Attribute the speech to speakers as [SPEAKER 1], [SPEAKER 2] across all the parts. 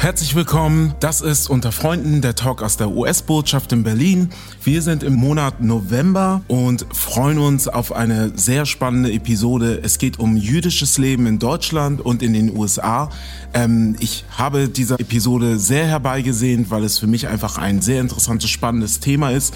[SPEAKER 1] Herzlich willkommen. Das ist unter Freunden der Talk aus der US-Botschaft in Berlin. Wir sind im Monat November und freuen uns auf eine sehr spannende Episode. Es geht um jüdisches Leben in Deutschland und in den USA. Ähm, ich habe diese Episode sehr herbeigesehnt, weil es für mich einfach ein sehr interessantes, spannendes Thema ist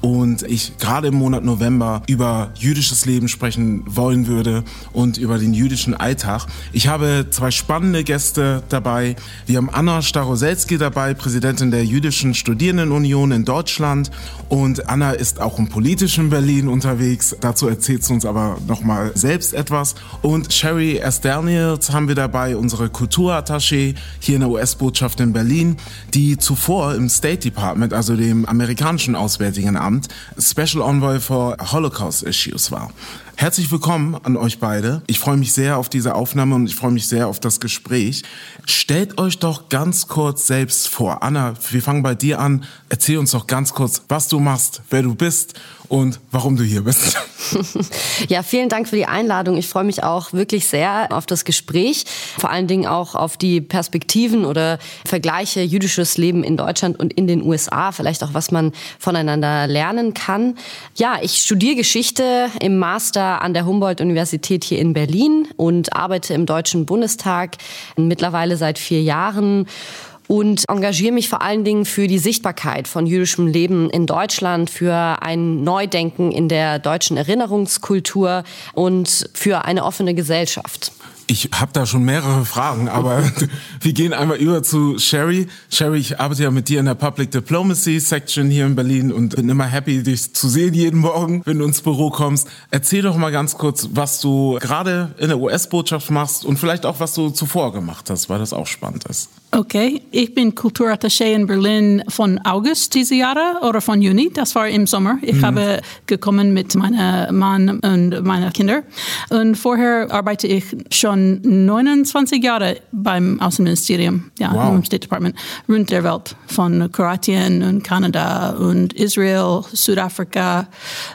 [SPEAKER 1] und ich gerade im Monat November über jüdisches Leben sprechen wollen würde und über den jüdischen Alltag. Ich habe zwei spannende Gäste dabei. Wir haben Anna Staroselski dabei, Präsidentin der Jüdischen Studierendenunion in Deutschland und Anna ist auch im politischen Berlin unterwegs. Dazu erzählt sie uns aber nochmal selbst etwas. Und Sherry S. Daniels haben wir dabei, unsere Kulturattaché hier in der US-Botschaft in Berlin, die zuvor im State Department, also dem amerikanischen Auswärtigen Amt, Amt Special Envoy for Holocaust Issues war. Herzlich willkommen an euch beide. Ich freue mich sehr auf diese Aufnahme und ich freue mich sehr auf das Gespräch. Stellt euch doch ganz kurz selbst vor. Anna, wir fangen bei dir an. Erzähl uns doch ganz kurz, was du machst, wer du bist und warum du hier bist.
[SPEAKER 2] Ja, vielen Dank für die Einladung. Ich freue mich auch wirklich sehr auf das Gespräch, vor allen Dingen auch auf die Perspektiven oder Vergleiche jüdisches Leben in Deutschland und in den USA, vielleicht auch was man voneinander lernen kann. Ja, ich studiere Geschichte im Master an der Humboldt-Universität hier in Berlin und arbeite im Deutschen Bundestag mittlerweile seit vier Jahren und engagiere mich vor allen Dingen für die Sichtbarkeit von jüdischem Leben in Deutschland, für ein Neudenken in der deutschen Erinnerungskultur und für eine offene Gesellschaft.
[SPEAKER 1] Ich habe da schon mehrere Fragen, aber wir gehen einmal über zu Sherry. Sherry, ich arbeite ja mit dir in der Public Diplomacy Section hier in Berlin und bin immer happy, dich zu sehen jeden Morgen, wenn du ins Büro kommst. Erzähl doch mal ganz kurz, was du gerade in der US-Botschaft machst und vielleicht auch, was du zuvor gemacht hast, weil das auch spannend ist.
[SPEAKER 3] Okay, ich bin Kulturattaché in Berlin von August diese Jahre oder von Juni, das war im Sommer. Ich mhm. habe gekommen mit meinem Mann und meinen Kindern. Und vorher arbeite ich schon 29 Jahre beim Außenministerium, ja, wow. im State Department, rund der Welt, von Kroatien und Kanada und Israel, Südafrika,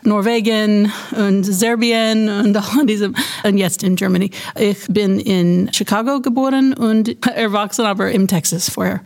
[SPEAKER 3] Norwegen und Serbien und all diesem. Und jetzt in Germany. Ich bin in Chicago geboren und erwachsen, aber im Texas vorher.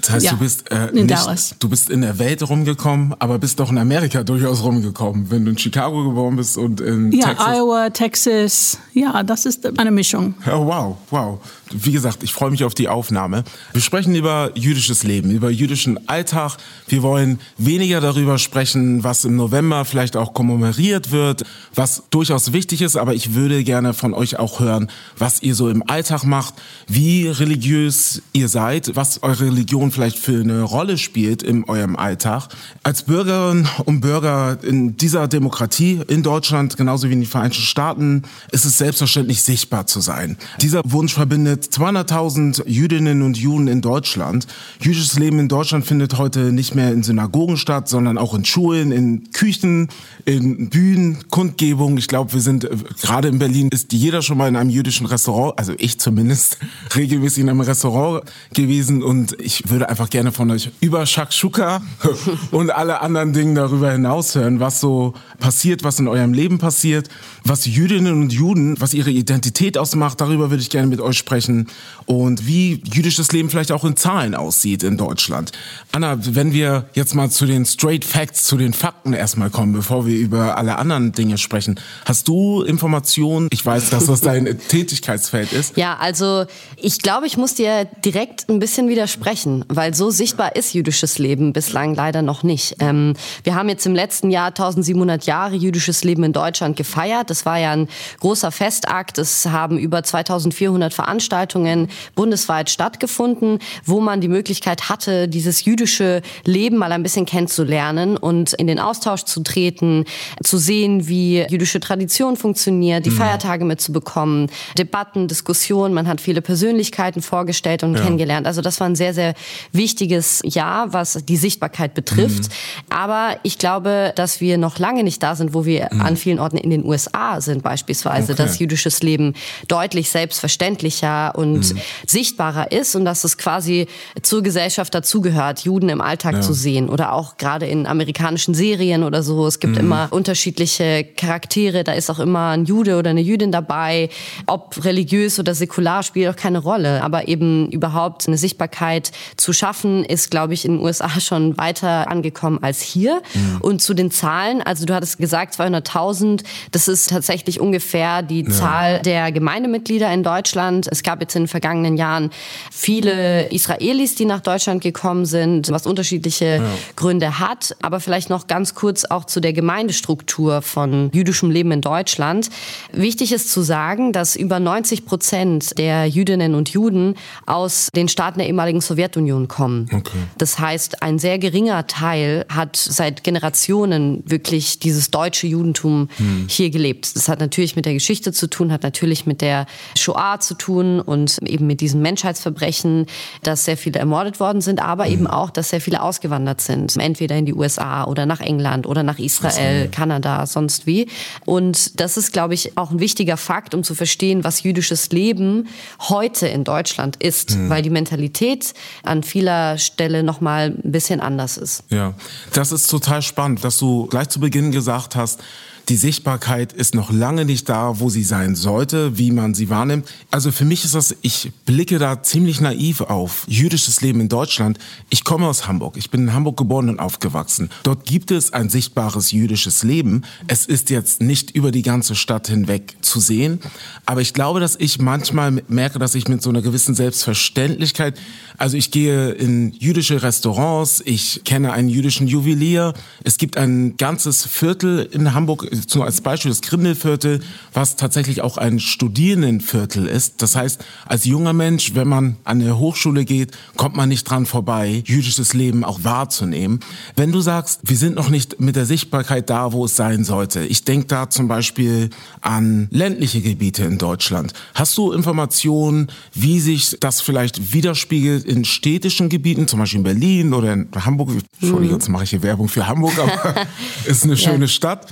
[SPEAKER 1] Das heißt, ja, du bist äh, in nicht, Dallas. du bist in der Welt rumgekommen, aber bist doch in Amerika durchaus rumgekommen, wenn du in Chicago geboren bist und in
[SPEAKER 3] ja,
[SPEAKER 1] Texas.
[SPEAKER 3] Iowa, Texas. Ja, das ist eine Mischung.
[SPEAKER 1] Oh, wow, wow. Wie gesagt, ich freue mich auf die Aufnahme. Wir sprechen über jüdisches Leben, über jüdischen Alltag. Wir wollen weniger darüber sprechen, was im November vielleicht auch kommemoriert wird, was durchaus wichtig ist, aber ich würde gerne von euch auch hören, was ihr so im Alltag macht, wie religiös ihr seid, was eure Religion vielleicht für eine Rolle spielt in eurem Alltag. Als Bürgerinnen und Bürger in dieser Demokratie in Deutschland, genauso wie in den Vereinigten Staaten, ist es selbstverständlich sichtbar zu sein. Dieser Wunsch verbindet 200.000 Jüdinnen und Juden in Deutschland. Jüdisches Leben in Deutschland findet heute nicht mehr in Synagogen statt, sondern auch in Schulen, in Küchen, in Bühnen, Kundgebungen. Ich glaube, wir sind, äh, gerade in Berlin ist jeder schon mal in einem jüdischen Restaurant, also ich zumindest, regelmäßig in einem Restaurant gewesen und ich würde einfach gerne von euch über Shakshuka und alle anderen Dinge darüber hinaus hören, was so passiert, was in eurem Leben passiert, was Jüdinnen und Juden, was ihre Identität ausmacht, darüber würde ich gerne mit euch sprechen sprechen und wie jüdisches Leben vielleicht auch in Zahlen aussieht in Deutschland. Anna, wenn wir jetzt mal zu den Straight Facts, zu den Fakten erstmal kommen, bevor wir über alle anderen Dinge sprechen. Hast du Informationen? Ich weiß, dass das dein Tätigkeitsfeld ist.
[SPEAKER 2] Ja, also ich glaube, ich muss dir direkt ein bisschen widersprechen, weil so sichtbar ist jüdisches Leben bislang leider noch nicht. Ähm, wir haben jetzt im letzten Jahr 1700 Jahre jüdisches Leben in Deutschland gefeiert. Das war ja ein großer Festakt. Es haben über 2400 Veranstaltungen Veranstaltungen bundesweit stattgefunden, wo man die Möglichkeit hatte, dieses jüdische Leben mal ein bisschen kennenzulernen und in den Austausch zu treten, zu sehen, wie jüdische Tradition funktioniert, die mhm. Feiertage mitzubekommen, Debatten, Diskussionen. Man hat viele Persönlichkeiten vorgestellt und ja. kennengelernt. Also das war ein sehr, sehr wichtiges Jahr, was die Sichtbarkeit betrifft. Mhm. Aber ich glaube, dass wir noch lange nicht da sind, wo wir mhm. an vielen Orten in den USA sind beispielsweise, okay. dass jüdisches Leben deutlich selbstverständlicher und mhm. sichtbarer ist und dass es quasi zur Gesellschaft dazugehört, Juden im Alltag ja. zu sehen oder auch gerade in amerikanischen Serien oder so. Es gibt mhm. immer unterschiedliche Charaktere, da ist auch immer ein Jude oder eine Jüdin dabei. Ob religiös oder säkular spielt auch keine Rolle. Aber eben überhaupt eine Sichtbarkeit zu schaffen, ist, glaube ich, in den USA schon weiter angekommen als hier. Mhm. Und zu den Zahlen, also du hattest gesagt 200.000, das ist tatsächlich ungefähr die ja. Zahl der Gemeindemitglieder in Deutschland. Es gab jetzt in den vergangenen Jahren viele Israelis, die nach Deutschland gekommen sind, was unterschiedliche ja. Gründe hat. Aber vielleicht noch ganz kurz auch zu der Gemeindestruktur von jüdischem Leben in Deutschland. Wichtig ist zu sagen, dass über 90 Prozent der Jüdinnen und Juden aus den Staaten der ehemaligen Sowjetunion kommen. Okay. Das heißt, ein sehr geringer Teil hat seit Generationen wirklich dieses deutsche Judentum hm. hier gelebt. Das hat natürlich mit der Geschichte zu tun, hat natürlich mit der Shoah zu tun und eben mit diesem Menschheitsverbrechen, dass sehr viele ermordet worden sind, aber hm. eben auch, dass sehr viele ausgewandert sind. Entweder in die USA oder nach England oder nach Israel, Kanada, sonst wie. Und das ist, glaube ich, auch ein wichtiger Fakt, um zu verstehen, was jüdisches Leben heute in Deutschland ist, hm. weil die Mentalität an vieler Stelle noch mal ein bisschen anders ist.
[SPEAKER 1] Ja, das ist total spannend, dass du gleich zu Beginn gesagt hast, die Sichtbarkeit ist noch lange nicht da, wo sie sein sollte, wie man sie wahrnimmt. Also für mich ist das, ich blicke da ziemlich naiv auf jüdisches Leben in Deutschland. Ich komme aus Hamburg. Ich bin in Hamburg geboren und aufgewachsen. Dort gibt es ein sichtbares jüdisches Leben. Es ist jetzt nicht über die ganze Stadt hinweg zu sehen. Aber ich glaube, dass ich manchmal merke, dass ich mit so einer gewissen Selbstverständlichkeit, also ich gehe in jüdische Restaurants, ich kenne einen jüdischen Juwelier. Es gibt ein ganzes Viertel in Hamburg, zum, als Beispiel das Grindelviertel, was tatsächlich auch ein Studierendenviertel ist. Das heißt, als junger Mensch, wenn man an eine Hochschule geht, kommt man nicht dran vorbei, jüdisches Leben auch wahrzunehmen. Wenn du sagst, wir sind noch nicht mit der Sichtbarkeit da, wo es sein sollte. Ich denke da zum Beispiel an ländliche Gebiete in Deutschland. Hast du Informationen, wie sich das vielleicht widerspiegelt in städtischen Gebieten, zum Beispiel in Berlin oder in Hamburg? Entschuldigung, jetzt mache ich hier Werbung für Hamburg, aber ist eine schöne ja. Stadt.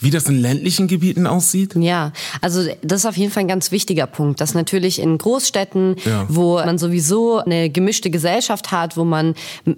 [SPEAKER 1] Wie das in ländlichen Gebieten aussieht?
[SPEAKER 2] Ja, also das ist auf jeden Fall ein ganz wichtiger Punkt, dass natürlich in Großstädten, ja. wo man sowieso eine gemischte Gesellschaft hat, wo man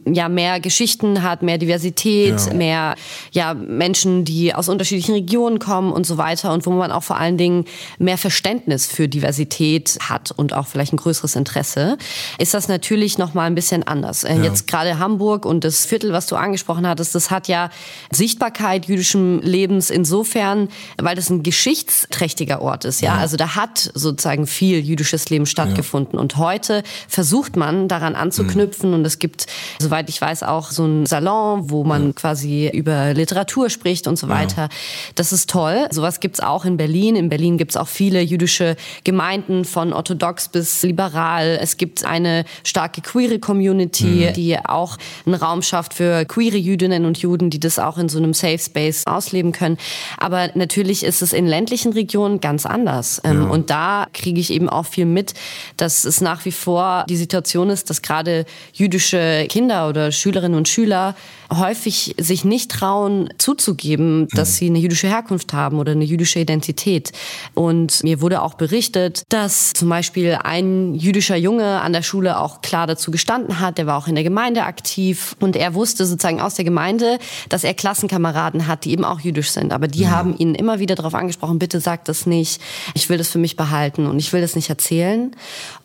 [SPEAKER 2] ja mehr Geschichten hat, mehr Diversität, ja. mehr ja Menschen, die aus unterschiedlichen Regionen kommen und so weiter und wo man auch vor allen Dingen mehr Verständnis für Diversität hat und auch vielleicht ein größeres Interesse, ist das natürlich noch mal ein bisschen anders. Äh, ja. Jetzt gerade Hamburg und das Viertel, was du angesprochen hattest, das hat ja Sichtbarkeit jüdischen Lebens in insofern, weil das ein geschichtsträchtiger Ort ist. Ja, ja. also da hat sozusagen viel jüdisches Leben stattgefunden. Ja. Und heute versucht man daran anzuknüpfen. Mhm. Und es gibt, soweit ich weiß, auch so ein Salon, wo man ja. quasi über Literatur spricht und so weiter. Das ist toll. Sowas gibt's auch in Berlin. In Berlin gibt's auch viele jüdische Gemeinden von orthodox bis liberal. Es gibt eine starke queere Community, mhm. die auch einen Raum schafft für queere Jüdinnen und Juden, die das auch in so einem Safe Space ausleben können. Aber natürlich ist es in ländlichen Regionen ganz anders. Ähm, ja. Und da kriege ich eben auch viel mit, dass es nach wie vor die Situation ist, dass gerade jüdische Kinder oder Schülerinnen und Schüler häufig sich nicht trauen zuzugeben, dass mhm. sie eine jüdische Herkunft haben oder eine jüdische Identität. Und mir wurde auch berichtet, dass zum Beispiel ein jüdischer Junge an der Schule auch klar dazu gestanden hat, der war auch in der Gemeinde aktiv und er wusste sozusagen aus der Gemeinde, dass er Klassenkameraden hat, die eben auch jüdisch sind. Aber die ja. haben ihn immer wieder darauf angesprochen, bitte sag das nicht, ich will das für mich behalten und ich will das nicht erzählen.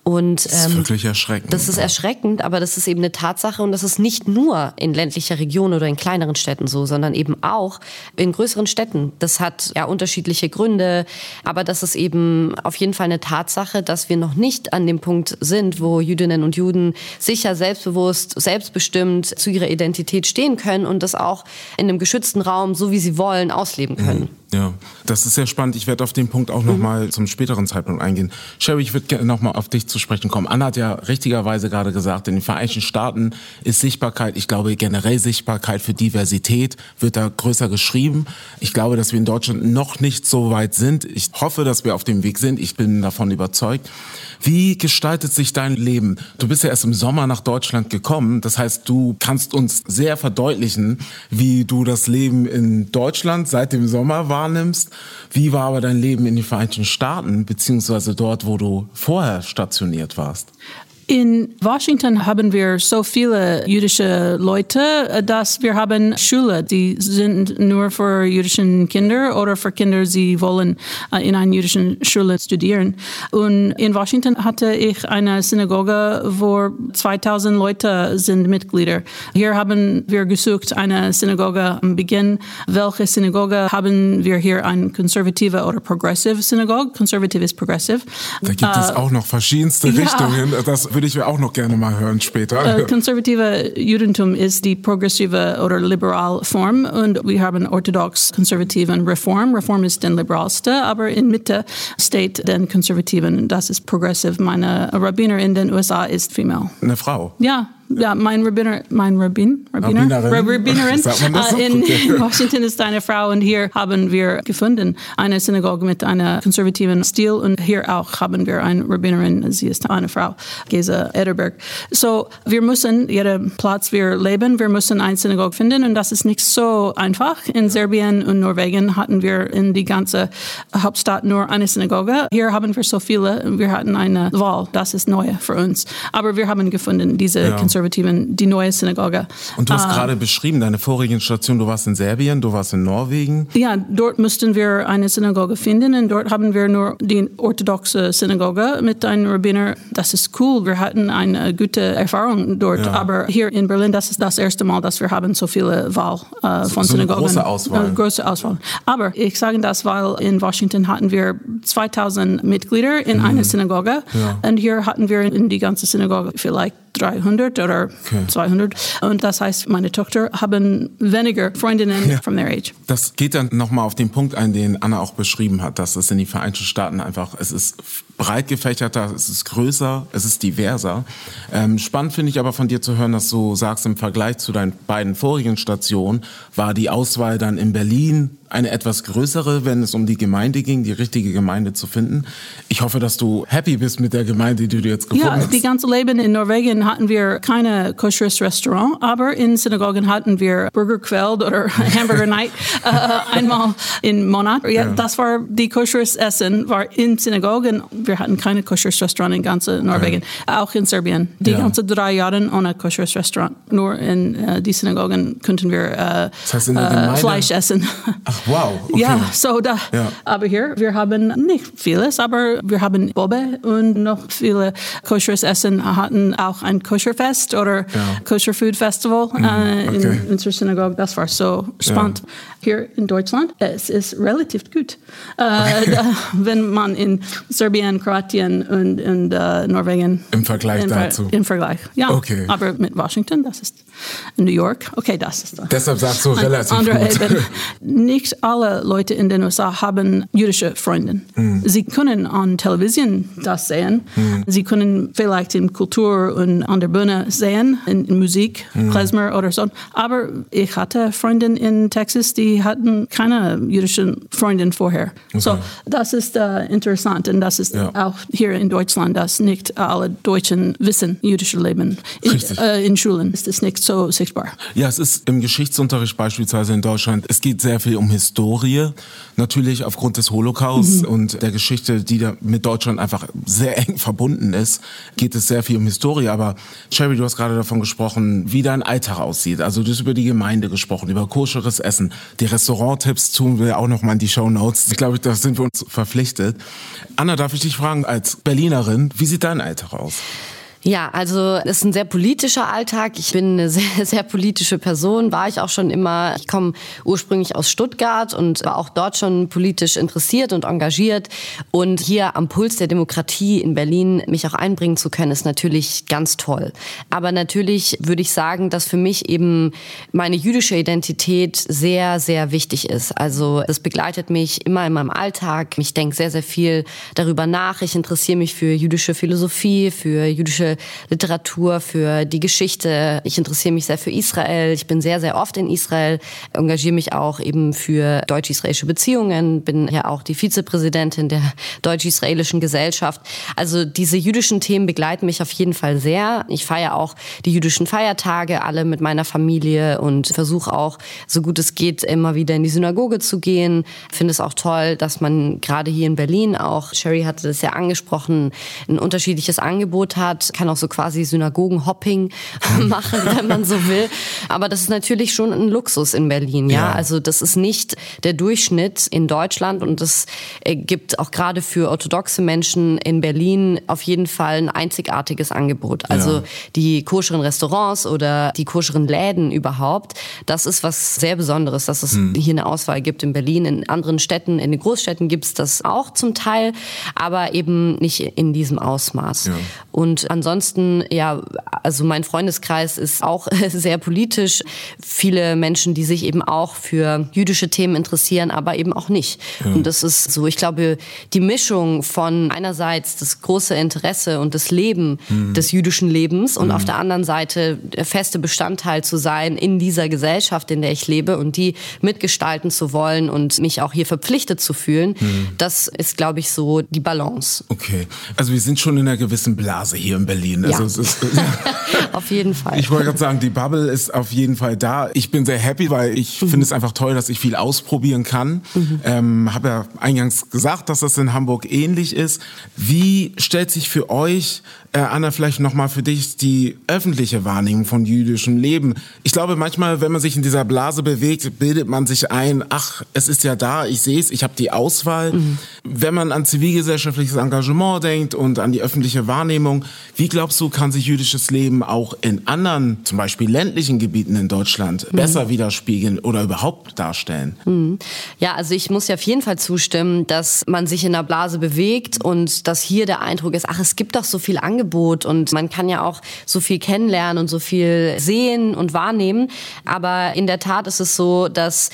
[SPEAKER 2] Und,
[SPEAKER 1] das ist ähm, wirklich erschreckend.
[SPEAKER 2] Das ist erschreckend, aber das ist eben eine Tatsache und das ist nicht nur in ländlicher Region oder in kleineren Städten so, sondern eben auch in größeren Städten. Das hat ja unterschiedliche Gründe, aber das ist eben auf jeden Fall eine Tatsache, dass wir noch nicht an dem Punkt sind, wo Jüdinnen und Juden sicher, selbstbewusst, selbstbestimmt zu ihrer Identität stehen können und das auch in einem geschützten Raum, so wie sie wollen, ausleben können. Mhm.
[SPEAKER 1] Ja, das ist sehr spannend. Ich werde auf den Punkt auch mhm. mal zum späteren Zeitpunkt eingehen. Sherry, ich würde gerne noch mal auf dich zu zu sprechen kommen. Anna hat ja richtigerweise gerade gesagt, in den Vereinigten Staaten ist Sichtbarkeit, ich glaube generell Sichtbarkeit für Diversität wird da größer geschrieben. Ich glaube, dass wir in Deutschland noch nicht so weit sind. Ich hoffe, dass wir auf dem Weg sind. Ich bin davon überzeugt. Wie gestaltet sich dein Leben? Du bist ja erst im Sommer nach Deutschland gekommen. Das heißt, du kannst uns sehr verdeutlichen, wie du das Leben in Deutschland seit dem Sommer wahrnimmst. Wie war aber dein Leben in den Vereinigten Staaten, beziehungsweise dort, wo du vorher stationiert warst?
[SPEAKER 3] In Washington haben wir so viele jüdische Leute, dass wir haben Schule, die sind nur für jüdische Kinder oder für Kinder, die wollen äh, in einer jüdischen Schule studieren. Und in Washington hatte ich eine Synagoge, wo 2000 Leute sind Mitglieder. Hier haben wir gesucht eine Synagoge am Beginn. Welche Synagoge haben wir hier? Eine konservative oder progressive Synagoge? Konservativ ist progressive.
[SPEAKER 1] Da gibt es auch noch verschiedenste
[SPEAKER 3] ja.
[SPEAKER 1] Richtungen. Das würde ich auch noch gerne mal hören später.
[SPEAKER 3] Äh, konservative Judentum ist die progressive oder liberal Form und wir haben orthodox, konservativen Reform. Reform ist den liberalste, aber in Mitte steht den konservativen. Das ist progressive. Meine Rabbiner in den USA ist female.
[SPEAKER 1] Eine Frau?
[SPEAKER 3] Ja, ja, mein Rabbiner, mein Rabbin, Rabbiner,
[SPEAKER 1] Rabbinerin,
[SPEAKER 3] äh, in,
[SPEAKER 1] Okay.
[SPEAKER 3] in Washington ist eine Frau und hier haben wir gefunden eine Synagoge mit einem konservativen Stil und hier auch haben wir eine Rabbinerin, sie ist eine Frau, Gesa Ederberg. So, wir müssen, jeden Platz wir leben, wir müssen eine Synagoge finden und das ist nicht so einfach. In Serbien und Norwegen hatten wir in die ganze Hauptstadt nur eine Synagoge. Hier haben wir so viele, wir hatten eine Wahl, das ist neu für uns. Aber wir haben gefunden, diese
[SPEAKER 1] Ja.
[SPEAKER 3] Konservativen, die neue Synagoge.
[SPEAKER 1] Und du hast
[SPEAKER 3] Ah.
[SPEAKER 1] gerade beschrieben, deine vorigen Station, du warst in Serbien, du warst in Norwegen.
[SPEAKER 3] Ja, dort mussten wir eine Synagoge finden und dort haben wir nur die orthodoxe Synagoge mit einem Rabbiner. Das ist cool, wir hatten eine gute Erfahrung dort,
[SPEAKER 1] Ja.
[SPEAKER 3] aber hier in Berlin, das ist das erste Mal, dass wir haben so viele Wahl äh, von
[SPEAKER 1] so eine
[SPEAKER 3] Synagogen.
[SPEAKER 1] große Auswahl.
[SPEAKER 3] Äh, große Auswahl. Aber ich sage das, weil in Washington hatten wir 2000 Mitglieder in einer Synagoge
[SPEAKER 1] Mhm. Ja.
[SPEAKER 3] und hier hatten wir in die ganze Synagoge vielleicht 300 oder
[SPEAKER 1] Okay.
[SPEAKER 3] 200 und das heißt, meine Tochter haben weniger Freundinnen
[SPEAKER 1] Ja.
[SPEAKER 3] from their age.
[SPEAKER 1] Das geht dann nochmal auf den Punkt ein, den Anna auch beschrieben hat, dass es in den Vereinigten Staaten einfach, es ist breit gefächerter, es ist größer, es ist diverser. Ähm, spannend finde ich aber von dir zu hören, dass du sagst, im Vergleich zu deinen beiden vorigen Stationen war die Auswahl dann in Berlin eine etwas größere, wenn es um die Gemeinde ging, die richtige Gemeinde zu finden. Ich hoffe, dass du happy bist mit der Gemeinde, die du jetzt gefunden
[SPEAKER 3] Ja,
[SPEAKER 1] hast.
[SPEAKER 3] die ganze Leben in Norwegen hatten wir keine kosheres Restaurant, aber in Synagogen hatten wir Burger Quelled oder Hamburger Night äh, einmal im Monat. Ja,
[SPEAKER 1] Ja.
[SPEAKER 3] Das war die kosheres Essen, war in Synagogen. Wir hatten keine kosheres Restaurant in ganz Norwegen, auch in Serbien. Die
[SPEAKER 1] Ja.
[SPEAKER 3] ganze drei Jahre ohne kosheres Restaurant. Nur in äh, die Synagogen konnten wir äh,
[SPEAKER 1] Das heißt,
[SPEAKER 3] äh, Fleisch essen.
[SPEAKER 1] Ach, wow. Okay.
[SPEAKER 3] Ja, so da. Aber hier, wir haben nicht vieles, aber wir haben Bobe und noch viele kosheres Essen hatten auch ein Kosherfest oder
[SPEAKER 1] Ja. Mhm,
[SPEAKER 3] Kosher Food Festival äh,
[SPEAKER 1] okay.
[SPEAKER 3] in, in unserer Synagoge. Das war so spannend. Hier in Deutschland, es ist relativ gut. Äh, da, wenn man in Serbien, Kroatien und, und äh, Norwegen.
[SPEAKER 1] Im Vergleich
[SPEAKER 3] Ver-
[SPEAKER 1] dazu.
[SPEAKER 3] Im Vergleich, ja.
[SPEAKER 1] Okay.
[SPEAKER 3] Aber mit Washington, das ist New York. Okay, das ist
[SPEAKER 1] Deshalb sagst du relativ gut.
[SPEAKER 3] Nicht alle Leute in den USA haben jüdische Freunde.
[SPEAKER 1] Hm.
[SPEAKER 3] Sie können an Television das sehen. Sie können vielleicht in Kultur und an der Bühne sehen, in, in Musik,
[SPEAKER 1] Hm.
[SPEAKER 3] Klezmer oder so. Aber ich hatte Freunde in Texas, die hatten keine jüdischen Freundin vorher. So,
[SPEAKER 1] Okay.
[SPEAKER 3] das ist äh, interessant und das ist
[SPEAKER 1] Ja.
[SPEAKER 3] auch hier in Deutschland, dass nicht alle Deutschen wissen jüdische Leben. In, äh, in Schulen ist es nicht so sichtbar.
[SPEAKER 1] Ja, es ist im Geschichtsunterricht beispielsweise in Deutschland, es geht sehr viel um Historie, natürlich aufgrund des Holocaust und der Geschichte, die da mit Deutschland einfach sehr eng verbunden ist, geht es sehr viel um Historie. Aber Sherry, du hast gerade davon gesprochen, wie dein Alltag aussieht. Also du hast über die Gemeinde gesprochen, über koscheres Essen. Die Restauranttipps tun wir auch noch mal in die Show Notes. Ich glaube, da sind wir uns verpflichtet. Anna, darf ich dich fragen, als Berlinerin, wie sieht dein Alltag aus?
[SPEAKER 2] Ja, also es ist ein sehr politischer Alltag. Ich bin eine sehr, sehr politische Person, war ich auch schon immer. Ich komme ursprünglich aus Stuttgart und war auch dort schon politisch interessiert und engagiert. Und hier am Puls der Demokratie in Berlin mich auch einbringen zu können, ist natürlich ganz toll. Aber natürlich würde ich sagen, dass für mich eben meine jüdische Identität sehr, sehr wichtig ist. Also es begleitet mich immer in meinem Alltag. Ich denke sehr, sehr viel darüber nach. Ich interessiere mich für jüdische Philosophie, für jüdische Literatur, für die Geschichte. Ich interessiere mich sehr für Israel. Ich bin sehr, sehr oft in Israel, engagiere mich auch eben für deutsch-israelische Beziehungen, bin ja auch die Vizepräsidentin der deutsch-israelischen Gesellschaft. Also diese jüdischen Themen begleiten mich auf jeden Fall sehr. Ich feiere auch die jüdischen Feiertage alle mit meiner Familie und versuche auch, so gut es geht, immer wieder in die Synagoge zu gehen. Finde es auch toll, dass man gerade hier in Berlin auch, Sherry hatte das ja angesprochen, ein unterschiedliches Angebot hat, kann auch so quasi Synagogenhopping machen, wenn man so will. Aber das ist natürlich schon ein Luxus in Berlin, ja. ja. Also das ist nicht der Durchschnitt in Deutschland und das äh, gibt auch gerade für orthodoxe Menschen in Berlin auf jeden Fall ein einzigartiges Angebot. Also ja. die koscheren Restaurants oder die koscheren Läden überhaupt, das ist was sehr Besonderes, dass es hm. hier eine Auswahl gibt in Berlin. In anderen Städten, in den Großstädten gibt es das auch zum Teil, aber eben nicht in diesem Ausmaß. Ja. Und ansonsten, ja, also mein Freundeskreis ist auch sehr politisch. Viele Menschen, die sich eben auch für jüdische Themen interessieren, aber eben auch nicht. Ja. Und das ist so, ich glaube, die Mischung von einerseits das große Interesse und das Leben mhm. des jüdischen Lebens und mhm. auf der anderen Seite der feste Bestandteil zu sein in dieser Gesellschaft, in der ich lebe und die mitgestalten zu wollen und mich auch hier verpflichtet zu fühlen, mhm. das ist, glaube ich, so die Balance.
[SPEAKER 1] Okay. Also wir sind schon in einer gewissen Blase hier in Berlin. Also
[SPEAKER 2] ja. es ist, auf jeden Fall.
[SPEAKER 1] Ich wollte gerade sagen, die Bubble ist auf jeden Fall da. Ich bin sehr happy, weil ich mhm. finde es einfach toll, dass ich viel ausprobieren kann. Mhm. Ähm, Habe ja eingangs gesagt, dass das in Hamburg ähnlich ist. Wie stellt sich für euch äh, Anna, vielleicht nochmal für dich die öffentliche Wahrnehmung von jüdischem Leben. Ich glaube, manchmal, wenn man sich in dieser Blase bewegt, bildet man sich ein, ach, es ist ja da, ich sehe es, ich habe die Auswahl. Mhm. Wenn man an zivilgesellschaftliches Engagement denkt und an die öffentliche Wahrnehmung, wie glaubst du, kann sich jüdisches Leben auch in anderen, zum Beispiel ländlichen Gebieten in Deutschland, mhm. besser widerspiegeln oder überhaupt darstellen?
[SPEAKER 2] Mhm. Ja, also ich muss ja auf jeden Fall zustimmen, dass man sich in der Blase bewegt und dass hier der Eindruck ist, ach, es gibt doch so viel Angebot und man kann ja auch so viel kennenlernen und so viel sehen und wahrnehmen. Aber in der Tat ist es so, dass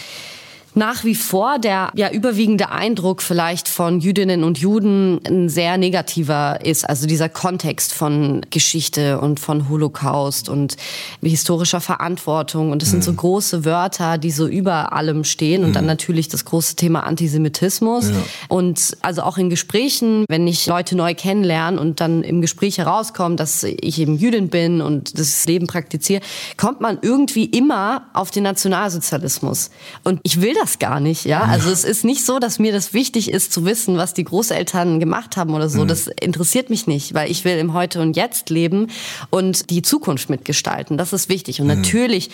[SPEAKER 2] nach wie vor der ja überwiegende Eindruck vielleicht von Jüdinnen und Juden ein sehr negativer ist. Also dieser Kontext von Geschichte und von Holocaust und historischer Verantwortung. Und das mhm. sind so mhm. große Wörter, die so über allem stehen. Und mhm. dann natürlich das große Thema Antisemitismus. Ja. Und also auch in Gesprächen, wenn ich Leute neu kennenlerne und dann im Gespräch herauskommt, dass ich eben Jüdin bin und das Leben praktiziere, kommt man irgendwie immer auf den Nationalsozialismus. Und ich will das das gar nicht, ja. Also es ist nicht so, dass mir das wichtig ist zu wissen, was die Großeltern gemacht haben oder so. Mhm. Das interessiert mich nicht, weil ich will im Heute und Jetzt leben und die Zukunft mitgestalten. Das ist wichtig. Und mhm. natürlich,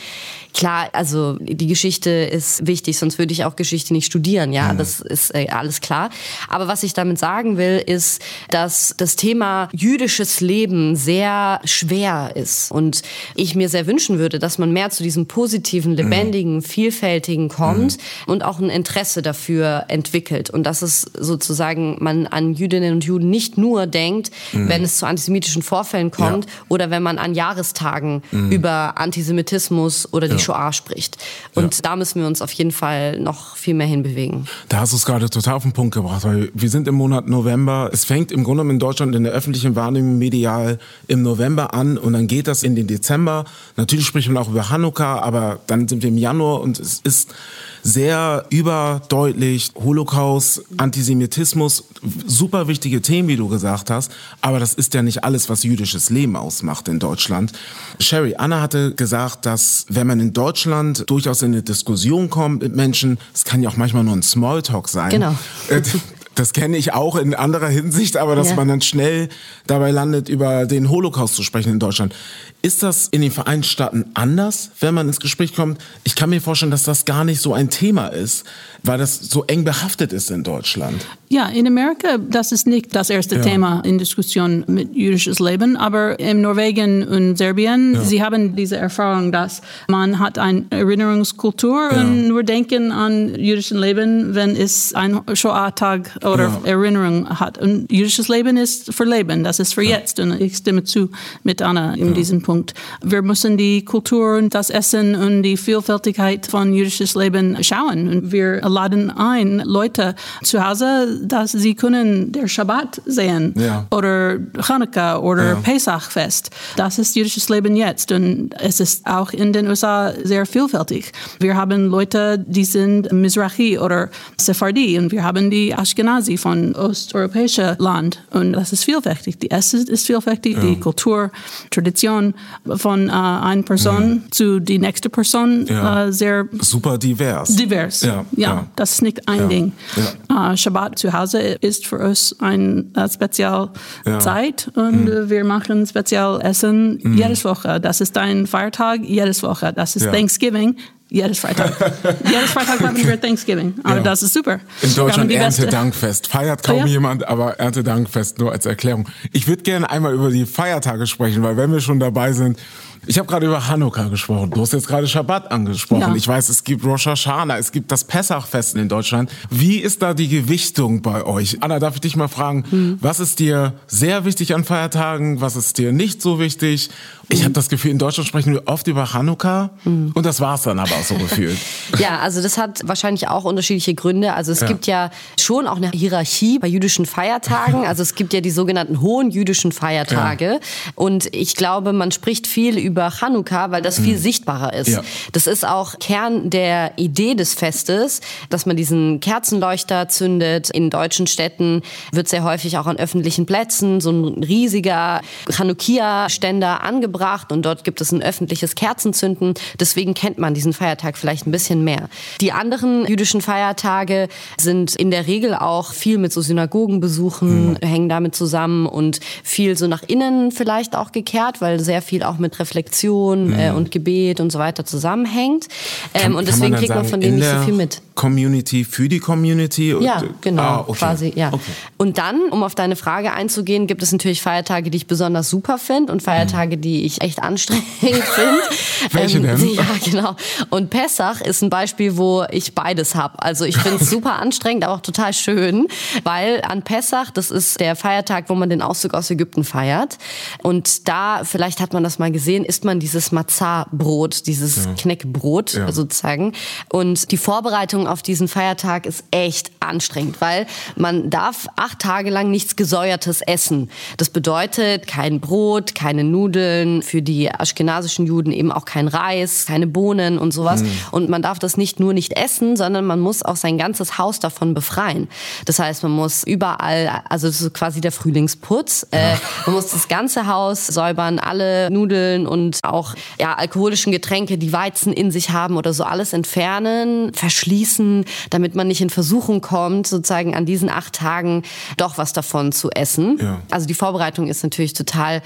[SPEAKER 2] klar, also die Geschichte ist wichtig, sonst würde ich auch Geschichte nicht studieren, ja. Mhm. Das ist äh, alles klar. Aber was ich damit sagen will, ist, dass das Thema jüdisches Leben sehr schwer ist und ich mir sehr wünschen würde, dass man mehr zu diesem positiven, lebendigen, vielfältigen kommt, mhm und auch ein Interesse dafür entwickelt. Und dass es sozusagen man an Jüdinnen und Juden nicht nur denkt, mhm. wenn es zu antisemitischen Vorfällen kommt ja. oder wenn man an Jahrestagen mhm. über Antisemitismus oder die ja. Shoah spricht. Und ja. da müssen wir uns auf jeden Fall noch viel mehr hinbewegen.
[SPEAKER 1] Da hast du es gerade total auf den Punkt gebracht, weil wir sind im Monat November. Es fängt im Grunde genommen in Deutschland in der öffentlichen Wahrnehmung medial im November an und dann geht das in den Dezember. Natürlich spricht man auch über Hanukkah, aber dann sind wir im Januar und es ist sehr überdeutlich Holocaust, Antisemitismus, super wichtige Themen, wie du gesagt hast. Aber das ist ja nicht alles, was jüdisches Leben ausmacht in Deutschland. Sherry, Anna hatte gesagt, dass wenn man in Deutschland durchaus in eine Diskussion kommt mit Menschen, es kann ja auch manchmal nur ein Smalltalk sein.
[SPEAKER 2] Genau.
[SPEAKER 1] Das kenne ich auch in anderer Hinsicht, aber dass
[SPEAKER 2] Ja.
[SPEAKER 1] man dann schnell dabei landet, über den Holocaust zu sprechen in Deutschland. Ist das in den Vereinigten Staaten anders, wenn man ins Gespräch kommt? Ich kann mir vorstellen, dass das gar nicht so ein Thema ist, weil das so eng behaftet ist in Deutschland.
[SPEAKER 3] Ja, in Amerika, das ist nicht das erste
[SPEAKER 1] Ja.
[SPEAKER 3] Thema in Diskussion mit jüdisches Leben, aber in Norwegen und Serbien,
[SPEAKER 1] Ja.
[SPEAKER 3] sie haben diese Erfahrung, dass man hat eine Erinnerungskultur
[SPEAKER 1] Ja.
[SPEAKER 3] und nur denken an jüdischen Leben, wenn es ein Shoah-Tag oder
[SPEAKER 1] Ja.
[SPEAKER 3] Erinnerung hat. Und jüdisches Leben ist für Leben, das ist für jetzt. Und ich stimme zu mit Anna in diesem Punkt. Wir müssen die Kultur und das Essen und die Vielfältigkeit von jüdisches Leben schauen. Und wir laden ein, Leute zu Hause, dass sie können der Shabbat sehen
[SPEAKER 1] Ja.
[SPEAKER 3] oder Chanukka oder
[SPEAKER 1] Ja.
[SPEAKER 3] Pesachfest. Das ist jüdisches Leben jetzt und es ist auch in den USA sehr vielfältig. Wir haben Leute, die sind Mizrahi oder Sephardi und wir haben die Ashkenazi von osteuropäischem Land und das ist vielfältig. Die Essen ist vielfältig, die Kultur, Tradition von äh, einer Person zu die nächste Person
[SPEAKER 1] Ja.
[SPEAKER 3] äh, sehr
[SPEAKER 1] Super divers.
[SPEAKER 3] divers.
[SPEAKER 1] Ja,
[SPEAKER 3] Ja,
[SPEAKER 1] ja.
[SPEAKER 3] das ist nicht ein
[SPEAKER 1] Ja,
[SPEAKER 3] Ding. Äh, Shabbat zu Hause ist für uns eine äh, spezielle
[SPEAKER 1] Ja. Mhm.
[SPEAKER 3] Zeit und äh, wir machen speziell Essen jedes Woche. Das ist ein Feiertag jedes Woche. Das ist
[SPEAKER 1] Ja.
[SPEAKER 3] Thanksgiving. Jedes Freitag. jedes Freitag haben wir Thanksgiving. Aber
[SPEAKER 1] Ja.
[SPEAKER 3] das ist super.
[SPEAKER 1] In Deutschland Erntedankfest. Feiert kaum
[SPEAKER 3] Oh ja?
[SPEAKER 1] jemand, aber Erntedankfest nur als Erklärung. Ich würde gerne einmal über die Feiertage sprechen, weil wenn wir schon dabei sind, ich habe gerade über Hanukkah gesprochen. Du hast jetzt gerade Schabbat angesprochen.
[SPEAKER 3] Ja.
[SPEAKER 1] Ich weiß, es gibt Rosh Hashanah, es gibt das Pessachfest in Deutschland. Wie ist da die Gewichtung bei euch? Anna, darf ich dich mal fragen,
[SPEAKER 3] Hm.
[SPEAKER 1] was ist dir sehr wichtig an Feiertagen? Was ist dir nicht so wichtig? Ich habe das Gefühl, in Deutschland sprechen wir oft über Hanukkah
[SPEAKER 3] Hm.
[SPEAKER 1] und das war's dann aber auch so gefühlt.
[SPEAKER 2] Ja, also das hat wahrscheinlich auch unterschiedliche Gründe. Also es
[SPEAKER 1] Ja.
[SPEAKER 2] gibt ja schon auch eine Hierarchie bei jüdischen Feiertagen. Also es gibt ja die sogenannten hohen jüdischen Feiertage. Und ich glaube, man spricht viel über Chanukka, weil das viel sichtbarer ist.
[SPEAKER 1] Mhm. Ja.
[SPEAKER 2] Das ist auch Kern der Idee des Festes, dass man diesen Kerzenleuchter zündet. In deutschen Städten wird sehr häufig auch an öffentlichen Plätzen so ein riesiger Chanukia-Ständer angebracht und dort gibt es ein öffentliches Kerzenzünden. Deswegen kennt man diesen Feiertag vielleicht ein bisschen mehr. Die anderen jüdischen Feiertage sind in der Regel auch viel mit so Synagogenbesuchen, hängen damit zusammen und viel so nach innen vielleicht auch gekehrt, weil sehr viel auch mit Reflexion äh, und Gebet und so weiter zusammenhängt. Ähm, und deswegen kriegt man von denen nicht so viel mit.
[SPEAKER 1] Community für die Community? Und-
[SPEAKER 2] Ja, genau,
[SPEAKER 1] Ah, okay.
[SPEAKER 2] quasi, ja.
[SPEAKER 1] Okay.
[SPEAKER 2] Und dann, um auf deine Frage einzugehen, gibt es natürlich Feiertage, die ich besonders super finde und Feiertage, die ich echt anstrengend finde.
[SPEAKER 1] Welche denn?
[SPEAKER 2] Ja, genau. Und Pessach ist ein Beispiel, wo ich beides habe. Also ich finde es super anstrengend, aber auch total schön, weil an Pessach, das ist der Feiertag, wo man den Auszug aus Ägypten feiert. Und da, vielleicht hat man das mal gesehen, isst man dieses Matzah-Brot, dieses Kneckbrot
[SPEAKER 1] Ja.
[SPEAKER 2] sozusagen. Und die Vorbereitung auf diesen Feiertag ist echt anstrengend, weil man darf acht Tage lang nichts Gesäuertes essen. Das bedeutet kein Brot, keine Nudeln, für die aschkenasischen Juden eben auch kein Reis, keine Bohnen und sowas. Und man darf das nicht nur nicht essen, sondern man muss auch sein ganzes Haus davon befreien. Das heißt, man muss überall, also das ist quasi der Frühlingsputz, äh, man muss das ganze Haus säubern, alle Nudeln und auch ja, alkoholischen Getränke, die Weizen in sich haben oder so alles entfernen, verschließen, damit man nicht in Versuchung kommt, sozusagen an diesen acht Tagen doch was davon zu essen.
[SPEAKER 1] Ja.
[SPEAKER 2] Also die Vorbereitung ist natürlich total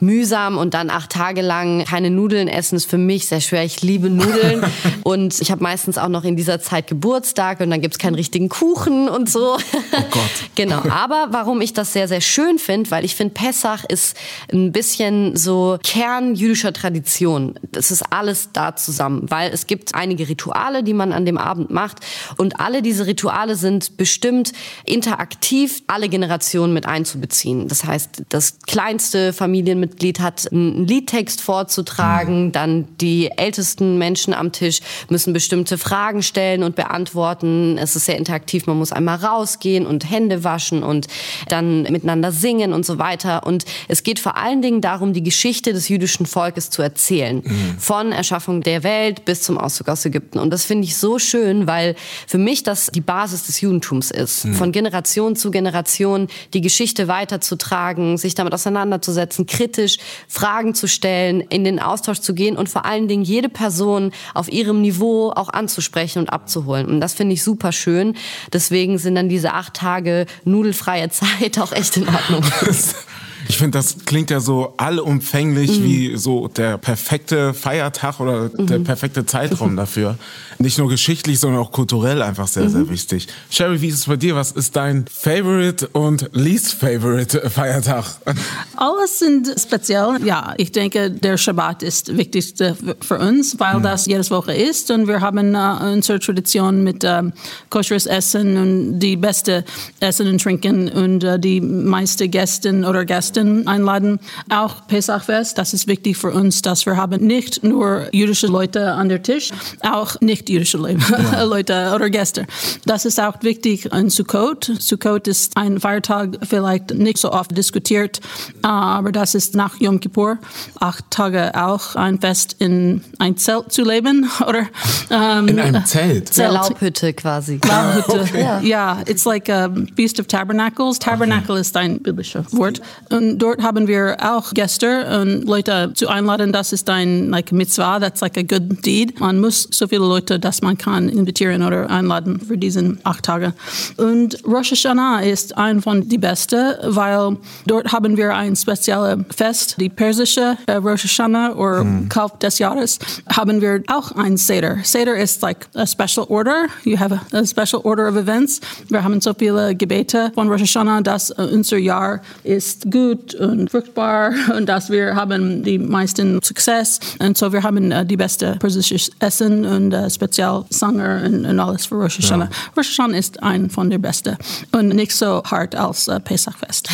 [SPEAKER 2] mühsam und dann acht Tage lang keine Nudeln essen ist für mich sehr schwer. Ich liebe Nudeln und ich habe meistens auch noch in dieser Zeit Geburtstag und dann gibt's keinen richtigen Kuchen und so. Oh
[SPEAKER 1] Gott.
[SPEAKER 2] genau. Aber warum ich das sehr, sehr schön finde, weil ich finde, Pessach ist ein bisschen so Kern jüdischer Tradition. Das ist alles da zusammen, weil es gibt einige Rituale, die man an dem Abend macht und alle diese Rituale sind bestimmt interaktiv alle Generationen mit einzubeziehen. Das heißt, das kleinste Familienmitglied hat einen Liedtext vorzutragen, dann die ältesten Menschen am Tisch müssen bestimmte Fragen stellen und beantworten. Es ist sehr interaktiv, man muss einmal rausgehen und Hände waschen und dann miteinander singen und so weiter. Und es geht vor allen Dingen darum, die Geschichte des jüdischen Volkes Volkes zu erzählen. Mhm. Von Erschaffung der Welt bis zum Auszug aus Ägypten. Und das finde ich so schön, weil für mich das die Basis des Judentums ist. Mhm. Von Generation zu Generation die Geschichte weiterzutragen, sich damit auseinanderzusetzen, kritisch Fragen zu stellen, in den Austausch zu gehen und vor allen Dingen jede Person auf ihrem Niveau auch anzusprechen und abzuholen. Und das finde ich super schön. Deswegen sind dann diese acht Tage nudelfreie Zeit auch echt in Ordnung.
[SPEAKER 1] Ich finde, das klingt ja so allumfänglich mhm. wie so der perfekte Feiertag oder mhm. der perfekte Zeitraum dafür. Nicht nur geschichtlich, sondern auch kulturell einfach sehr, mhm. sehr wichtig. Sherry, wie ist es bei dir? Was ist dein Favorite und least Favorite Feiertag?
[SPEAKER 3] Alles sind speziell. Ja, ich denke, der Schabbat ist wichtigste für uns, weil mhm. das jedes Woche ist und wir haben uh, unsere Tradition mit uh, kosheres Essen und die beste Essen und Trinken und uh, die meiste Gäste oder Gäste Gästen einladen. Auch Pesachfest, das ist wichtig für uns, dass wir haben nicht nur jüdische Leute an der Tisch, auch nicht jüdische ja. Leute oder Gäste. Das ist auch wichtig in Sukkot. Sukkot ist ein Feiertag, vielleicht nicht so oft diskutiert, aber das ist nach Yom Kippur. Acht Tage auch ein Fest in ein Zelt zu leben, oder?
[SPEAKER 1] Um, in einem Zelt?
[SPEAKER 2] Zelt. Laubhütte quasi.
[SPEAKER 3] Laubhütte. Okay. Ja, yeah, it's like a Feast of Tabernacles. Tabernacle okay. ist ein biblisches Wort. Und und dort haben wir auch Gäste und Leute zu einladen. Das ist ein like Mitzvah, that's like a good deed. Man muss so viele Leute, dass man kann invitieren oder einladen für diesen acht Tage. Und Rosh Hashanah ist ein von die beste, weil dort haben wir ein spezielles Fest, die persische äh, Rosh Hashanah oder hm. Kauf des Jahres, haben wir auch ein Seder. Seder ist like a special order. You have a, a special order of events. Wir haben so viele Gebete von Rosh Hashanah, dass uh, unser Jahr ist gut gut und fruchtbar und dass wir haben die meisten Success und so wir haben uh, die beste persisches Essen und uh, speziell Sanger und, und, alles für Rosh Hashanah. Ja. Rosh Hashanah ist ein von der besten und nicht so hart als uh, Pesachfest.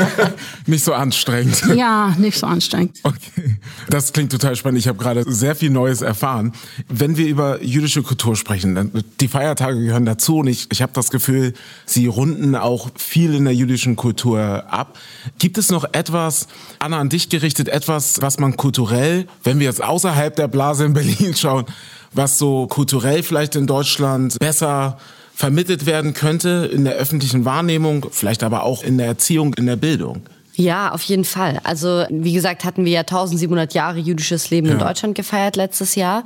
[SPEAKER 1] nicht so anstrengend.
[SPEAKER 3] Ja, nicht so anstrengend.
[SPEAKER 1] Okay. Das klingt total spannend. Ich habe gerade sehr viel Neues erfahren. Wenn wir über jüdische Kultur sprechen, die Feiertage gehören dazu und ich, ich habe das Gefühl, sie runden auch viel in der jüdischen Kultur ab. Gibt es noch etwas, Anna, an dich gerichtet, etwas, was man kulturell, wenn wir jetzt außerhalb der Blase in Berlin schauen, was so kulturell vielleicht in Deutschland besser vermittelt werden könnte in der öffentlichen Wahrnehmung, vielleicht aber auch in der Erziehung, in der Bildung?
[SPEAKER 2] Ja, auf jeden Fall. Also wie gesagt, hatten wir ja 1700 Jahre jüdisches Leben ja. in Deutschland gefeiert letztes Jahr.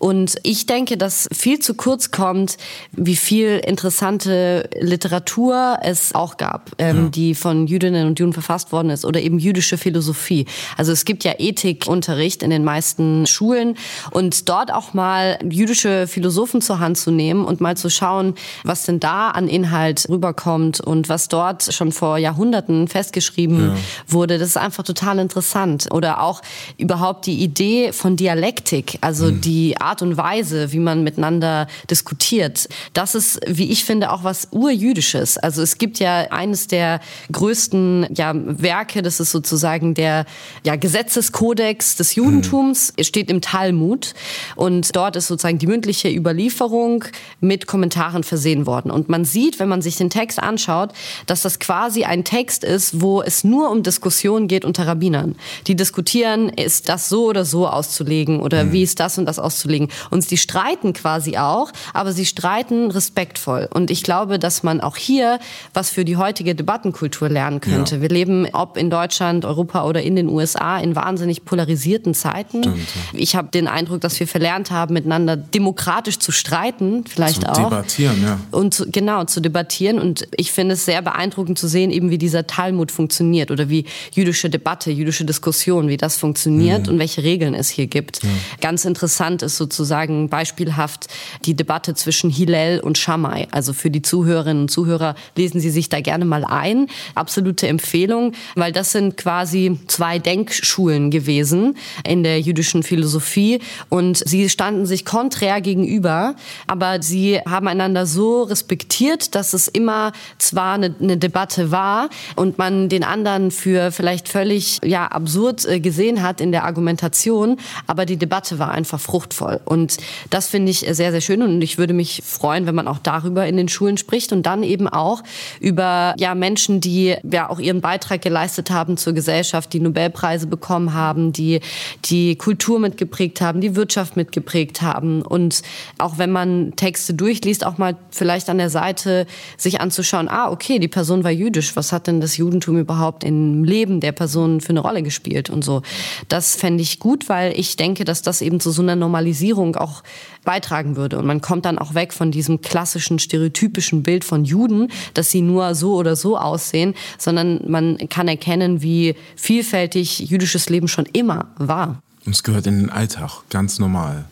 [SPEAKER 2] Und ich denke, dass viel zu kurz kommt, wie viel interessante Literatur es auch gab, ähm, ja. die von Jüdinnen und Juden verfasst worden ist oder eben jüdische Philosophie. Also es gibt ja Ethikunterricht in den meisten Schulen und dort auch mal jüdische Philosophen zur Hand zu nehmen und mal zu schauen, was denn da an Inhalt rüberkommt und was dort schon vor Jahrhunderten festgeschrieben ja. Wurde. Das ist einfach total interessant. Oder auch überhaupt die Idee von Dialektik, also mhm. die Art und Weise, wie man miteinander diskutiert. Das ist, wie ich finde, auch was urjüdisches. Also es gibt ja eines der größten ja, Werke, das ist sozusagen der ja, Gesetzeskodex des Judentums, mhm. steht im Talmud. Und dort ist sozusagen die mündliche Überlieferung mit Kommentaren versehen worden. Und man sieht, wenn man sich den Text anschaut, dass das quasi ein Text ist, wo es nur nur um Diskussionen geht unter Rabbinern. Die diskutieren, ist das so oder so auszulegen oder mhm. wie ist das und das auszulegen. Und die streiten quasi auch, aber sie streiten respektvoll. Und ich glaube, dass man auch hier was für die heutige Debattenkultur lernen könnte. Ja. Wir leben, ob in Deutschland, Europa oder in den USA, in wahnsinnig polarisierten Zeiten. Stimmt, ja. Ich habe den Eindruck, dass wir verlernt haben, miteinander demokratisch zu streiten, vielleicht zu auch.
[SPEAKER 1] Debattieren, ja.
[SPEAKER 2] Und zu, genau, zu debattieren. Und ich finde es sehr beeindruckend zu sehen, eben wie dieser Talmud funktioniert funktioniert oder wie jüdische Debatte, jüdische Diskussion, wie das funktioniert mhm. und welche Regeln es hier gibt. Ja. Ganz interessant ist sozusagen beispielhaft die Debatte zwischen Hillel und Shammai. Also für die Zuhörerinnen und Zuhörer lesen Sie sich da gerne mal ein. Absolute Empfehlung, weil das sind quasi zwei Denkschulen gewesen in der jüdischen Philosophie und sie standen sich konträr gegenüber, aber sie haben einander so respektiert, dass es immer zwar eine, eine Debatte war und man den anderen anderen für vielleicht völlig ja, absurd äh, gesehen hat in der Argumentation, aber die Debatte war einfach fruchtvoll. Und das finde ich sehr, sehr schön und ich würde mich freuen, wenn man auch darüber in den Schulen spricht und dann eben auch über ja, Menschen, die ja auch ihren Beitrag geleistet haben zur Gesellschaft, die Nobelpreise bekommen haben, die die Kultur mitgeprägt haben, die Wirtschaft mitgeprägt haben und auch wenn man Texte durchliest, auch mal vielleicht an der Seite sich anzuschauen, ah, okay, die Person war jüdisch, was hat denn das Judentum überhaupt im Leben der Person für eine Rolle gespielt und so. Das fände ich gut, weil ich denke, dass das eben zu so einer Normalisierung auch beitragen würde. Und man kommt dann auch weg von diesem klassischen, stereotypischen Bild von Juden, dass sie nur so oder so aussehen, sondern man kann erkennen, wie vielfältig jüdisches Leben schon immer war.
[SPEAKER 1] Und es gehört in den Alltag, ganz normal.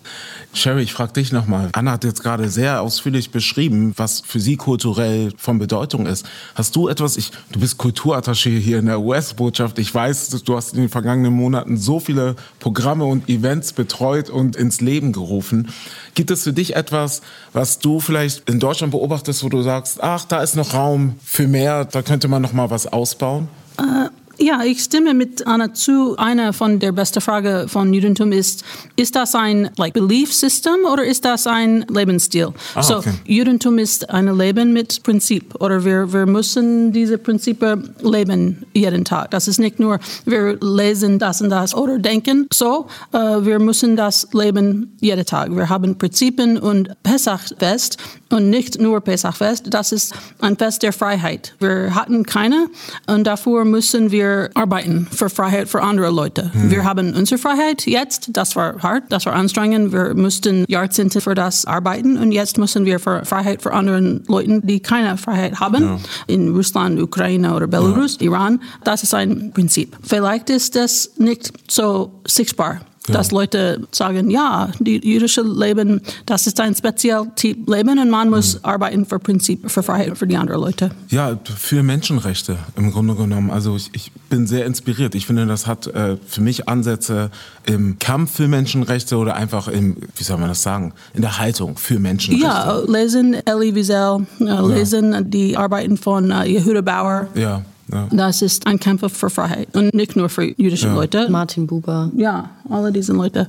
[SPEAKER 1] Sherry, ich frage dich nochmal. Anna hat jetzt gerade sehr ausführlich beschrieben, was für sie kulturell von Bedeutung ist. Hast du etwas, ich, du bist Kulturattaché hier in der US-Botschaft. Ich weiß, du hast in den vergangenen Monaten so viele Programme und Events betreut und ins Leben gerufen. Gibt es für dich etwas, was du vielleicht in Deutschland beobachtest, wo du sagst, ach, da ist noch Raum für mehr, da könnte man noch mal was ausbauen?
[SPEAKER 3] Äh ja, ich stimme mit Anna zu. Eine von der besten Fragen von Judentum ist, ist das ein like, Belief System oder ist das ein Lebensstil?
[SPEAKER 1] Ah,
[SPEAKER 3] so,
[SPEAKER 1] okay.
[SPEAKER 3] Judentum ist ein Leben mit Prinzip oder wir, wir müssen diese Prinzipien leben jeden Tag. Das ist nicht nur, wir lesen das und das oder denken so, uh, wir müssen das leben jeden Tag. Wir haben Prinzipien und Pesachfest und nicht nur Pesachfest, das ist ein Fest der Freiheit. Wir hatten keine und dafür müssen wir wir arbeiten für Freiheit für andere Leute. Mhm. Wir haben unsere Freiheit jetzt, das war hart, das war anstrengend, wir mussten Jahrzehnte für das arbeiten und jetzt müssen wir für Freiheit für andere Leute, die keine Freiheit haben, ja. in Russland, Ukraine oder Belarus, ja. Iran, das ist ein Prinzip. Vielleicht ist das nicht so sichtbar dass Leute sagen, ja, die jüdische Leben, das ist ein Spezialtyp Leben und man muss mhm. arbeiten für Prinzip, für Freiheit für die anderen Leute.
[SPEAKER 1] Ja, für Menschenrechte im Grunde genommen. Also ich, ich bin sehr inspiriert. Ich finde, das hat äh, für mich Ansätze im Kampf für Menschenrechte oder einfach im, wie soll man das sagen, in der Haltung für Menschenrechte.
[SPEAKER 3] Ja, lesen Elie Wiesel, äh, lesen ja. die Arbeiten von äh, Yehuda Bauer.
[SPEAKER 1] Ja. Ja.
[SPEAKER 3] Das ist ein Kämpfer für Freiheit und nicht nur für jüdische ja. Leute.
[SPEAKER 2] Martin Buber.
[SPEAKER 3] Ja, alle diese Leute.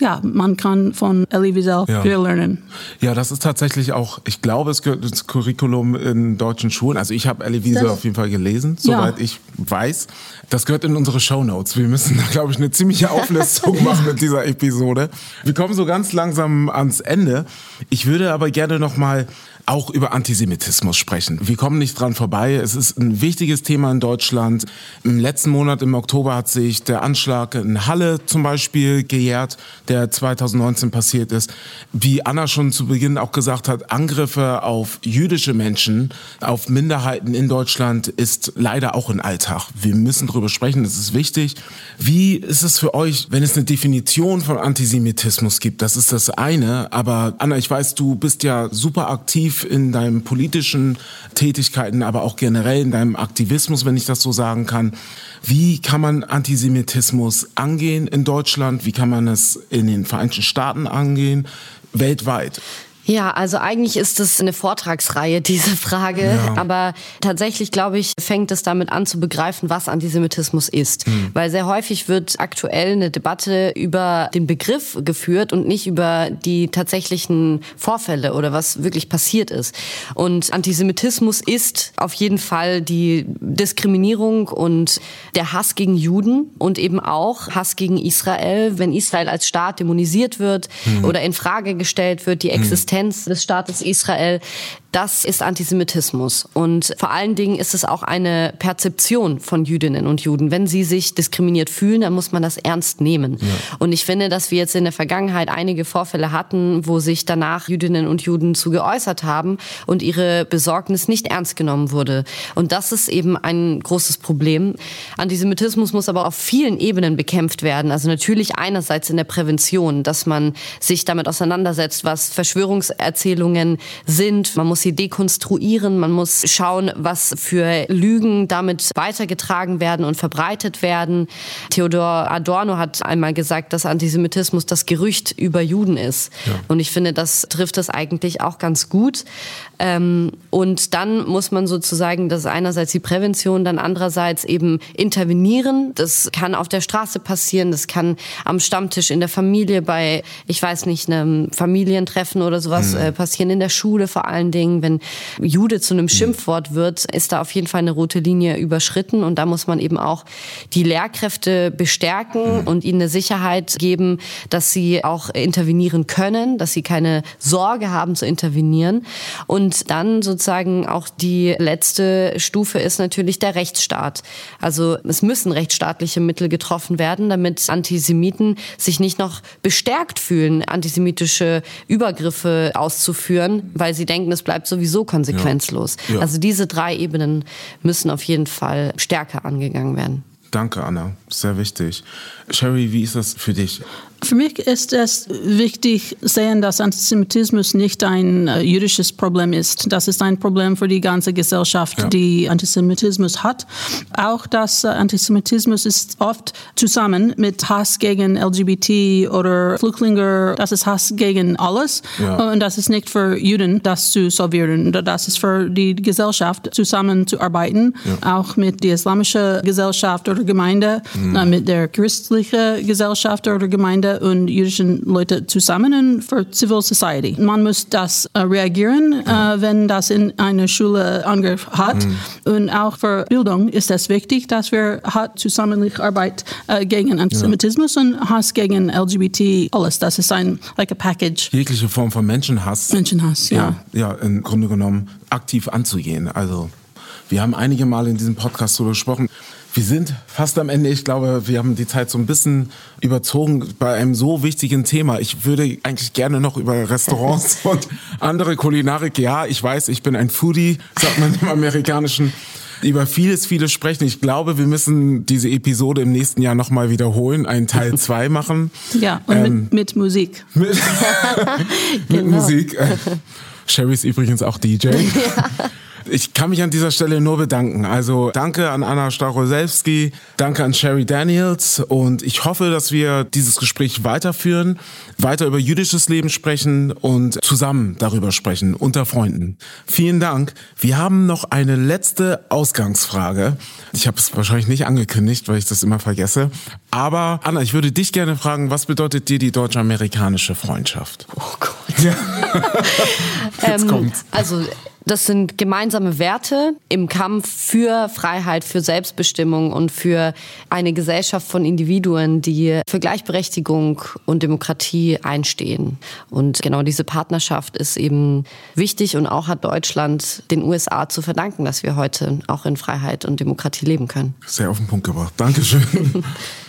[SPEAKER 3] Ja, man kann von Elie Wiesel ja. viel lernen.
[SPEAKER 1] Ja, das ist tatsächlich auch, ich glaube, es gehört ins Curriculum in deutschen Schulen. Also ich habe Elie Wiesel auf jeden Fall gelesen, soweit ich weiß. Das gehört in unsere Shownotes. Wir müssen da, glaube ich, eine ziemliche Auflistung machen mit dieser Episode. Wir kommen so ganz langsam ans Ende. Ich würde aber gerne noch mal auch über Antisemitismus sprechen. Wir kommen nicht dran vorbei. Es ist ein wichtiges Thema in Deutschland. Im letzten Monat, im Oktober, hat sich der Anschlag in Halle zum Beispiel gejährt, der 2019 passiert ist. Wie Anna schon zu Beginn auch gesagt hat, Angriffe auf jüdische Menschen, auf Minderheiten in Deutschland ist leider auch ein Alltag. Wir müssen darüber sprechen, das ist wichtig. Wie ist es für euch, wenn es eine Definition von Antisemitismus gibt? Das ist das eine. Aber Anna, ich weiß, du bist ja super aktiv in deinen politischen Tätigkeiten, aber auch generell in deinem Aktivismus, wenn ich das so sagen kann. Wie kann man Antisemitismus angehen in Deutschland? Wie kann man es in den Vereinigten Staaten angehen? Weltweit?
[SPEAKER 2] Ja, also eigentlich ist es eine Vortragsreihe, diese Frage. Ja. Aber tatsächlich, glaube ich, fängt es damit an zu begreifen, was Antisemitismus ist. Hm. Weil sehr häufig wird aktuell eine Debatte über den Begriff geführt und nicht über die tatsächlichen Vorfälle oder was wirklich passiert ist. Und Antisemitismus ist auf jeden Fall die Diskriminierung und der Hass gegen Juden und eben auch Hass gegen Israel, wenn Israel als Staat dämonisiert wird hm. oder in Frage gestellt wird, die hm. Existenz Existenz des Staates Israel das ist Antisemitismus. Und vor allen Dingen ist es auch eine Perzeption von Jüdinnen und Juden. Wenn sie sich diskriminiert fühlen, dann muss man das ernst nehmen. Ja. Und ich finde, dass wir jetzt in der Vergangenheit einige Vorfälle hatten, wo sich danach Jüdinnen und Juden zu geäußert haben und ihre Besorgnis nicht ernst genommen wurde. Und das ist eben ein großes Problem. Antisemitismus muss aber auf vielen Ebenen bekämpft werden. Also natürlich einerseits in der Prävention, dass man sich damit auseinandersetzt, was Verschwörungserzählungen sind. Man muss sie dekonstruieren, man muss schauen, was für Lügen damit weitergetragen werden und verbreitet werden. Theodor Adorno hat einmal gesagt, dass Antisemitismus das Gerücht über Juden ist. Ja. Und ich finde, das trifft das eigentlich auch ganz gut. Ähm, und dann muss man sozusagen, das ist einerseits die Prävention, dann andererseits eben intervenieren. Das kann auf der Straße passieren, das kann am Stammtisch in der Familie bei, ich weiß nicht, einem Familientreffen oder sowas mhm. äh, passieren, in der Schule vor allen Dingen. Wenn Jude zu einem mhm. Schimpfwort wird, ist da auf jeden Fall eine rote Linie überschritten und da muss man eben auch die Lehrkräfte bestärken mhm. und ihnen eine Sicherheit geben, dass sie auch intervenieren können, dass sie keine Sorge haben zu intervenieren. Und dann sozusagen auch die letzte Stufe ist natürlich der Rechtsstaat. Also es müssen rechtsstaatliche Mittel getroffen werden, damit Antisemiten sich nicht noch bestärkt fühlen, antisemitische Übergriffe auszuführen, weil sie denken, es bleibt sowieso konsequenzlos. Ja. Ja. Also diese drei Ebenen müssen auf jeden Fall stärker angegangen werden.
[SPEAKER 1] Danke, Anna. Sehr wichtig. Sherry, wie ist das für dich?
[SPEAKER 3] Für mich ist es wichtig sehen, dass Antisemitismus nicht ein äh, jüdisches Problem ist. Das ist ein Problem für die ganze Gesellschaft, ja. die Antisemitismus hat. Auch dass äh, Antisemitismus ist oft zusammen mit Hass gegen LGBT oder Flüchtlinge. Das ist Hass gegen alles. Ja. Und das ist nicht für Juden, das zu servieren. Das ist für die Gesellschaft zusammenzuarbeiten, ja. auch mit der islamischen Gesellschaft oder Gemeinde, mhm. äh, mit der christlichen Gesellschaft oder Gemeinde und jüdischen Leute zusammen für Civil Society. Man muss das äh, reagieren, ja. äh, wenn das in einer Schule Angriff hat. Mhm. Und auch für Bildung ist es wichtig, dass wir hat Zusammenarbeit äh, gegen Antisemitismus ja. und Hass gegen LGBT, alles. Das ist ein like a package.
[SPEAKER 1] Jegliche Form von Menschenhass.
[SPEAKER 3] Menschenhass, ja.
[SPEAKER 1] Ja, ja im Grunde genommen aktiv anzugehen. Also wir haben einige Mal in diesem Podcast darüber gesprochen. Wir sind fast am Ende. Ich glaube, wir haben die Zeit so ein bisschen überzogen bei einem so wichtigen Thema. Ich würde eigentlich gerne noch über Restaurants und andere Kulinarik, ja, ich weiß, ich bin ein Foodie, sagt man im Amerikanischen, über vieles, vieles sprechen. Ich glaube, wir müssen diese Episode im nächsten Jahr nochmal wiederholen, einen Teil 2 machen.
[SPEAKER 3] Ja, und ähm, mit, mit, Musik.
[SPEAKER 1] Mit, mit genau. Musik. Sherry ist übrigens auch DJ. Ja. Ich kann mich an dieser Stelle nur bedanken. Also danke an Anna Staroselski, danke an Sherry Daniels und ich hoffe, dass wir dieses Gespräch weiterführen, weiter über jüdisches Leben sprechen und zusammen darüber sprechen, unter Freunden. Vielen Dank. Wir haben noch eine letzte Ausgangsfrage. Ich habe es wahrscheinlich nicht angekündigt, weil ich das immer vergesse. Aber Anna, ich würde dich gerne fragen, was bedeutet dir die deutsch-amerikanische Freundschaft?
[SPEAKER 2] Oh Gott. Ja. Jetzt ähm, kommt's. Also das sind gemeinsame Werte im Kampf für Freiheit, für Selbstbestimmung und für eine Gesellschaft von Individuen, die für Gleichberechtigung und Demokratie einstehen. Und genau diese Partnerschaft ist eben wichtig und auch hat Deutschland den USA zu verdanken, dass wir heute auch in Freiheit und Demokratie leben können.
[SPEAKER 1] Sehr auf den Punkt gebracht. Dankeschön.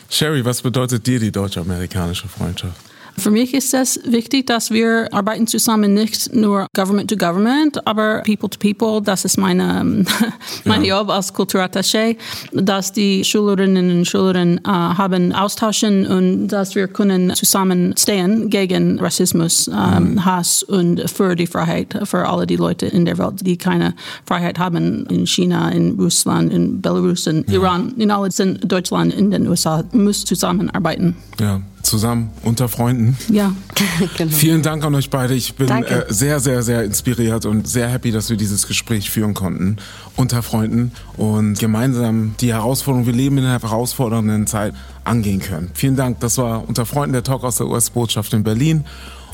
[SPEAKER 1] Sherry, was bedeutet dir die deutsch-amerikanische Freundschaft?
[SPEAKER 3] Für mich ist es wichtig, dass wir arbeiten zusammen, nicht nur Government to Government, aber People to People. Das ist meine, meine ja. Job als Kulturattaché, dass die Schülerinnen und Schüler äh, haben austauschen und dass wir können zusammenstehen gegen Rassismus, ähm, mhm. Hass und für die Freiheit für alle die Leute in der Welt, die keine Freiheit haben in China, in Russland, in Belarus, in ja. Iran, in alles in Deutschland, in den USA, muss zusammenarbeiten.
[SPEAKER 1] Ja zusammen unter Freunden.
[SPEAKER 3] Ja,
[SPEAKER 1] genau. Vielen Dank an euch beide. Ich bin äh, sehr, sehr, sehr inspiriert und sehr happy, dass wir dieses Gespräch führen konnten unter Freunden und gemeinsam die Herausforderung, wir leben in einer herausfordernden Zeit, angehen können. Vielen Dank. Das war unter Freunden der Talk aus der US-Botschaft in Berlin.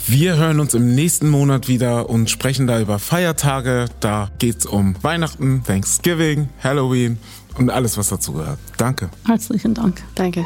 [SPEAKER 1] Wir hören uns im nächsten Monat wieder und sprechen da über Feiertage. Da geht's um Weihnachten, Thanksgiving, Halloween und alles, was dazu gehört. Danke.
[SPEAKER 3] Herzlichen Dank.
[SPEAKER 2] Danke.